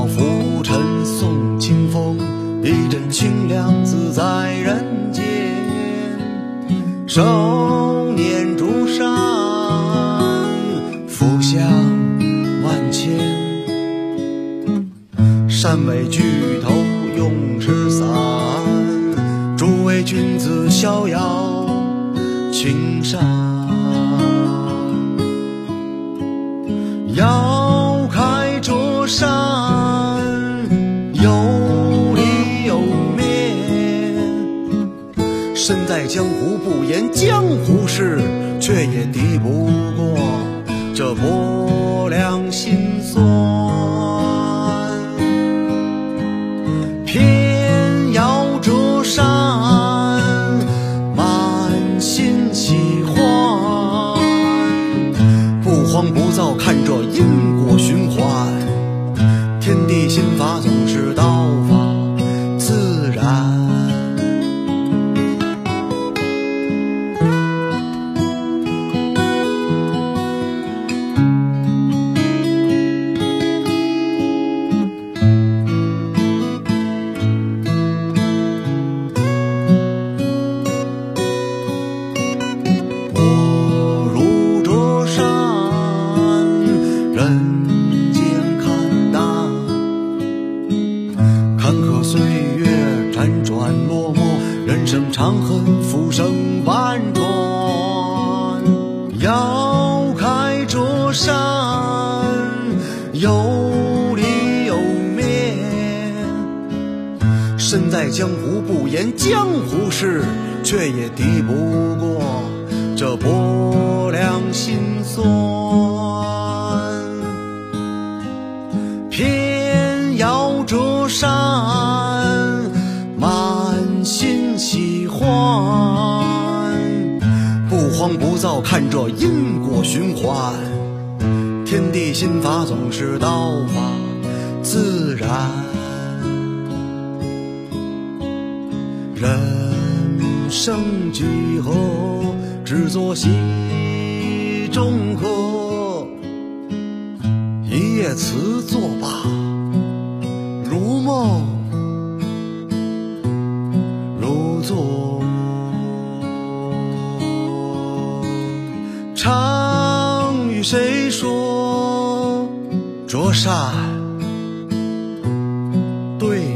浮尘送清风，一阵清凉自在人间。少年竹山，浮香万千。山尾巨头用持伞，诸位君子逍遥青山。遥开卓山，身在江湖不言江湖事，却也敌不过这薄凉心酸。偏要折扇，满心喜欢。不慌不躁看着因果循环，天地心法总是道法人间看淡，坎坷岁月辗转落寞，人生长恨浮生半转。遥开这山，有里有面。身在江湖不言江湖事，却也敌不过这薄凉心酸。折扇，满心喜欢。不慌不躁看着因果循环，天地心法总是道法自然。人生几何，只做戏中客。一夜词作罢，如梦如昨。常与谁说灼善对？